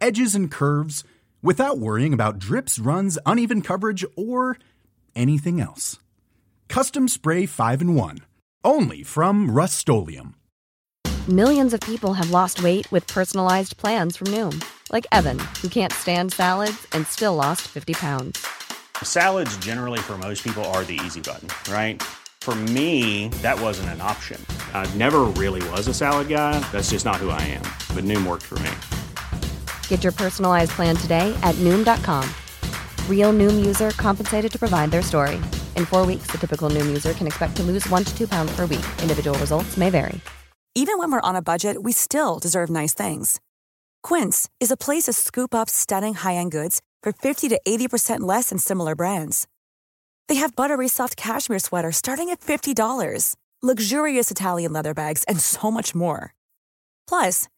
edges, and curves without worrying about drips, runs, uneven coverage, or anything else. Custom Spray 5 in 1. Only from Rust Millions of people have lost weight with personalized plans from Noom, like Evan, who can't stand salads and still lost 50 pounds. Salads, generally, for most people, are the easy button, right? For me, that wasn't an option. I never really was a salad guy. That's just not who I am. But Noom worked for me. Get your personalized plan today at Noom.com. Real Noom user compensated to provide their story. In four weeks, the typical Noom user can expect to lose one to two pounds per week. Individual results may vary. Even when we're on a budget, we still deserve nice things. Quince is a place to scoop up stunning high end goods for 50 to 80% less than similar brands. They have buttery soft cashmere sweaters starting at $50, luxurious Italian leather bags, and so much more. Plus,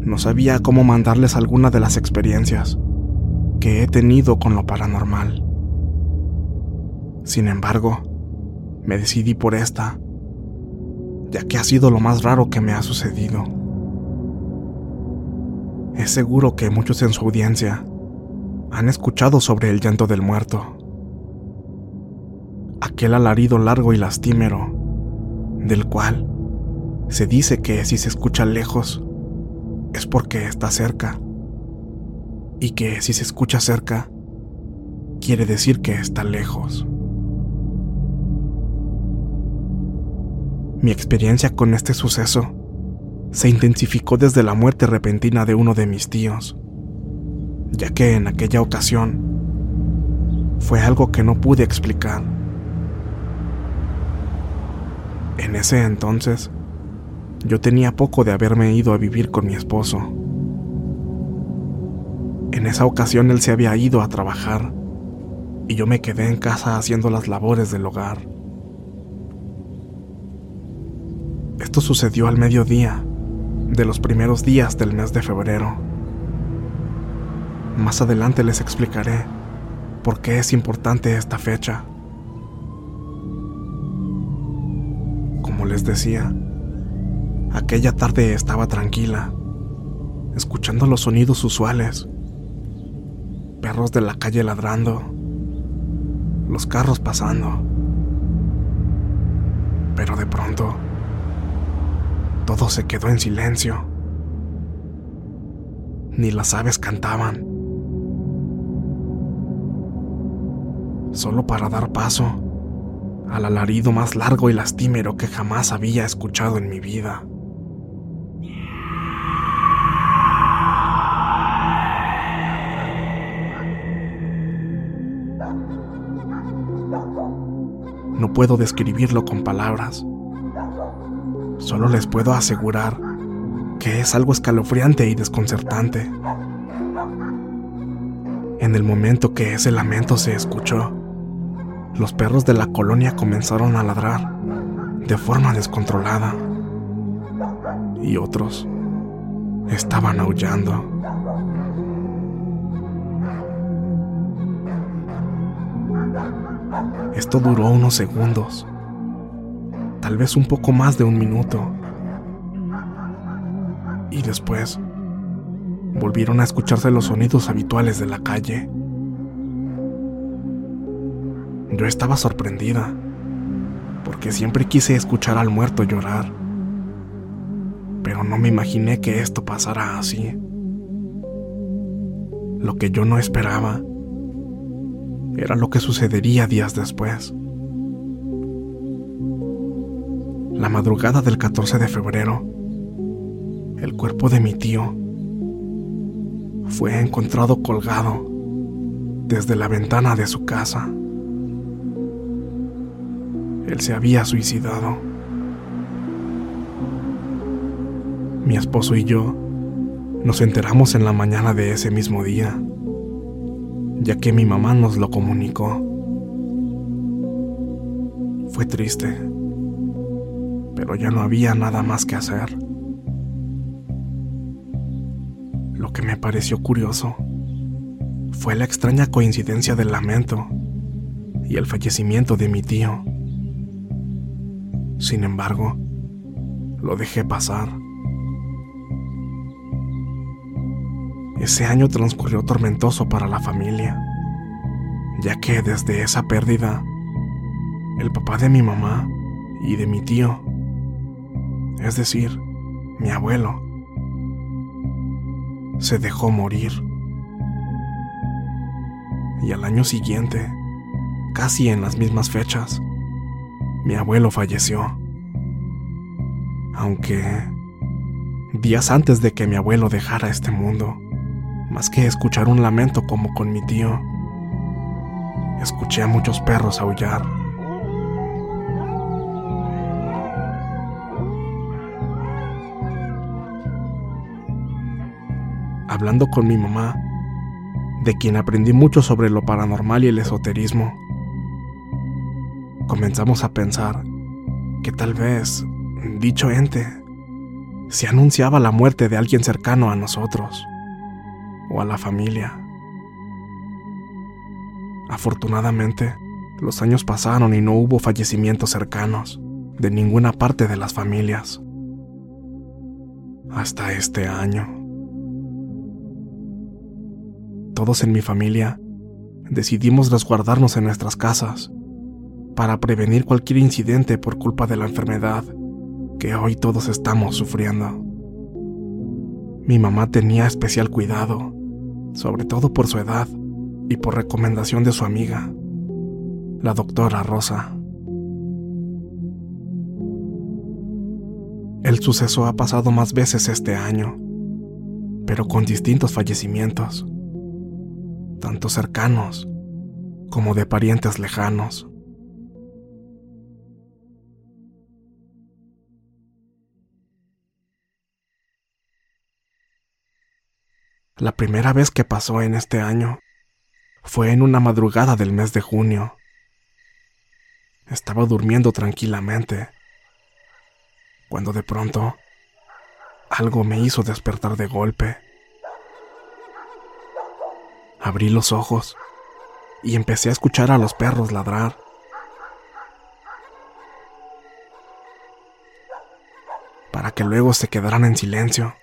no sabía cómo mandarles alguna de las experiencias que he tenido con lo paranormal. Sin embargo, me decidí por esta, ya que ha sido lo más raro que me ha sucedido. Es seguro que muchos en su audiencia han escuchado sobre el llanto del muerto. Aquel alarido largo y lastimero del cual se dice que si se escucha lejos es porque está cerca, y que si se escucha cerca, quiere decir que está lejos. Mi experiencia con este suceso se intensificó desde la muerte repentina de uno de mis tíos, ya que en aquella ocasión fue algo que no pude explicar. En ese entonces, yo tenía poco de haberme ido a vivir con mi esposo. En esa ocasión él se había ido a trabajar y yo me quedé en casa haciendo las labores del hogar. Esto sucedió al mediodía de los primeros días del mes de febrero. Más adelante les explicaré por qué es importante esta fecha. Como les decía, aquella tarde estaba tranquila, escuchando los sonidos usuales. Perros de la calle ladrando, los carros pasando. Pero de pronto, todo se quedó en silencio. Ni las aves cantaban. Solo para dar paso al alarido más largo y lastimero que jamás había escuchado en mi vida. No puedo describirlo con palabras. Solo les puedo asegurar que es algo escalofriante y desconcertante. En el momento que ese lamento se escuchó, los perros de la colonia comenzaron a ladrar de forma descontrolada y otros estaban aullando. Esto duró unos segundos, tal vez un poco más de un minuto. Y después volvieron a escucharse los sonidos habituales de la calle. Yo estaba sorprendida, porque siempre quise escuchar al muerto llorar, pero no me imaginé que esto pasara así. Lo que yo no esperaba era lo que sucedería días después. La madrugada del 14 de febrero, el cuerpo de mi tío fue encontrado colgado desde la ventana de su casa. Él se había suicidado. Mi esposo y yo nos enteramos en la mañana de ese mismo día, ya que mi mamá nos lo comunicó. Fue triste, pero ya no había nada más que hacer. Lo que me pareció curioso fue la extraña coincidencia del lamento y el fallecimiento de mi tío. Sin embargo, lo dejé pasar. Ese año transcurrió tormentoso para la familia, ya que desde esa pérdida, el papá de mi mamá y de mi tío, es decir, mi abuelo, se dejó morir. Y al año siguiente, casi en las mismas fechas, mi abuelo falleció. Aunque días antes de que mi abuelo dejara este mundo, más que escuchar un lamento como con mi tío, escuché a muchos perros aullar. Hablando con mi mamá, de quien aprendí mucho sobre lo paranormal y el esoterismo, comenzamos a pensar que tal vez dicho ente se anunciaba la muerte de alguien cercano a nosotros o a la familia. Afortunadamente, los años pasaron y no hubo fallecimientos cercanos de ninguna parte de las familias. Hasta este año. Todos en mi familia decidimos resguardarnos en nuestras casas para prevenir cualquier incidente por culpa de la enfermedad que hoy todos estamos sufriendo. Mi mamá tenía especial cuidado sobre todo por su edad y por recomendación de su amiga, la doctora Rosa. El suceso ha pasado más veces este año, pero con distintos fallecimientos, tanto cercanos como de parientes lejanos. La primera vez que pasó en este año fue en una madrugada del mes de junio. Estaba durmiendo tranquilamente, cuando de pronto algo me hizo despertar de golpe. Abrí los ojos y empecé a escuchar a los perros ladrar. Para que luego se quedaran en silencio.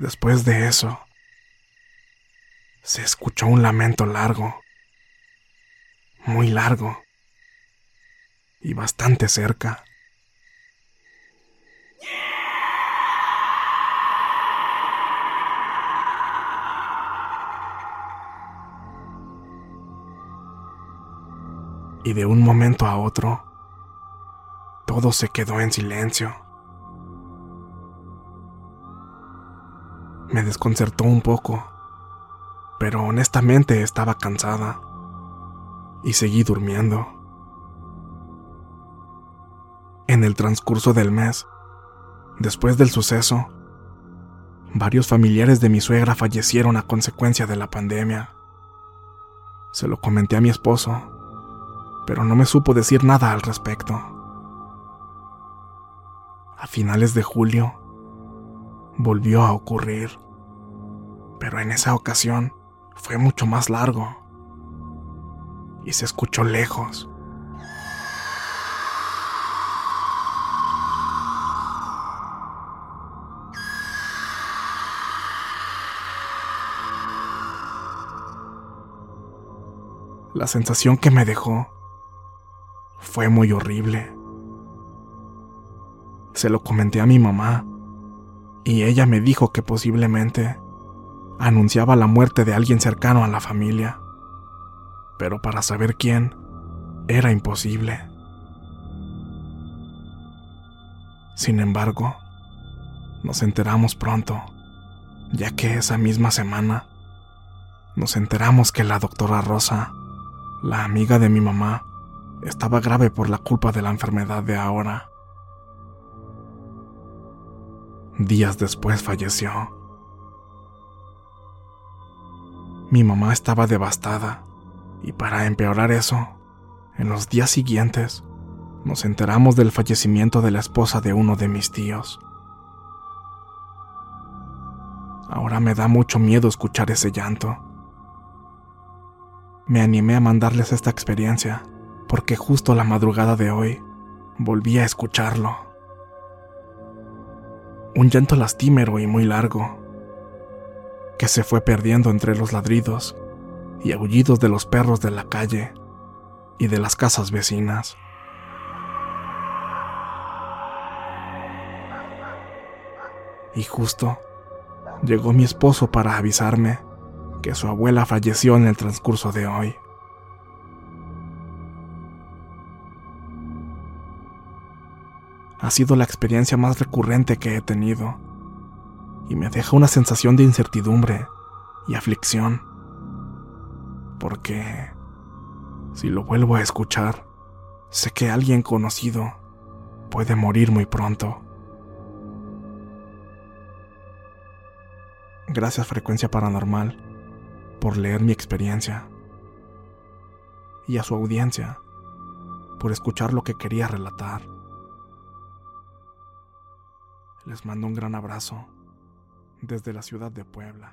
Después de eso, se escuchó un lamento largo, muy largo y bastante cerca. Y de un momento a otro, todo se quedó en silencio. Me desconcertó un poco, pero honestamente estaba cansada y seguí durmiendo. En el transcurso del mes, después del suceso, varios familiares de mi suegra fallecieron a consecuencia de la pandemia. Se lo comenté a mi esposo, pero no me supo decir nada al respecto. A finales de julio, volvió a ocurrir. Pero en esa ocasión fue mucho más largo. Y se escuchó lejos. La sensación que me dejó fue muy horrible. Se lo comenté a mi mamá y ella me dijo que posiblemente anunciaba la muerte de alguien cercano a la familia. Pero para saber quién, era imposible. Sin embargo, nos enteramos pronto, ya que esa misma semana nos enteramos que la doctora Rosa, la amiga de mi mamá, estaba grave por la culpa de la enfermedad de ahora. Días después falleció. Mi mamá estaba devastada y para empeorar eso, en los días siguientes nos enteramos del fallecimiento de la esposa de uno de mis tíos. Ahora me da mucho miedo escuchar ese llanto. Me animé a mandarles esta experiencia porque justo la madrugada de hoy volví a escucharlo. Un llanto lastimero y muy largo, que se fue perdiendo entre los ladridos y aullidos de los perros de la calle y de las casas vecinas. Y justo llegó mi esposo para avisarme que su abuela falleció en el transcurso de hoy. Ha sido la experiencia más recurrente que he tenido y me deja una sensación de incertidumbre y aflicción. Porque si lo vuelvo a escuchar, sé que alguien conocido puede morir muy pronto. Gracias Frecuencia Paranormal por leer mi experiencia y a su audiencia por escuchar lo que quería relatar. Les mando un gran abrazo desde la ciudad de Puebla.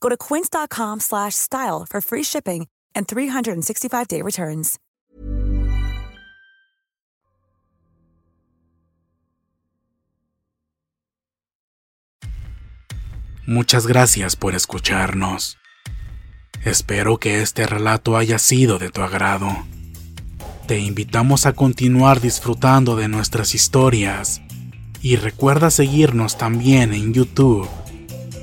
Go to quince.com slash style for free shipping and 365-day returns. Muchas gracias por escucharnos. Espero que este relato haya sido de tu agrado. Te invitamos a continuar disfrutando de nuestras historias y recuerda seguirnos también en YouTube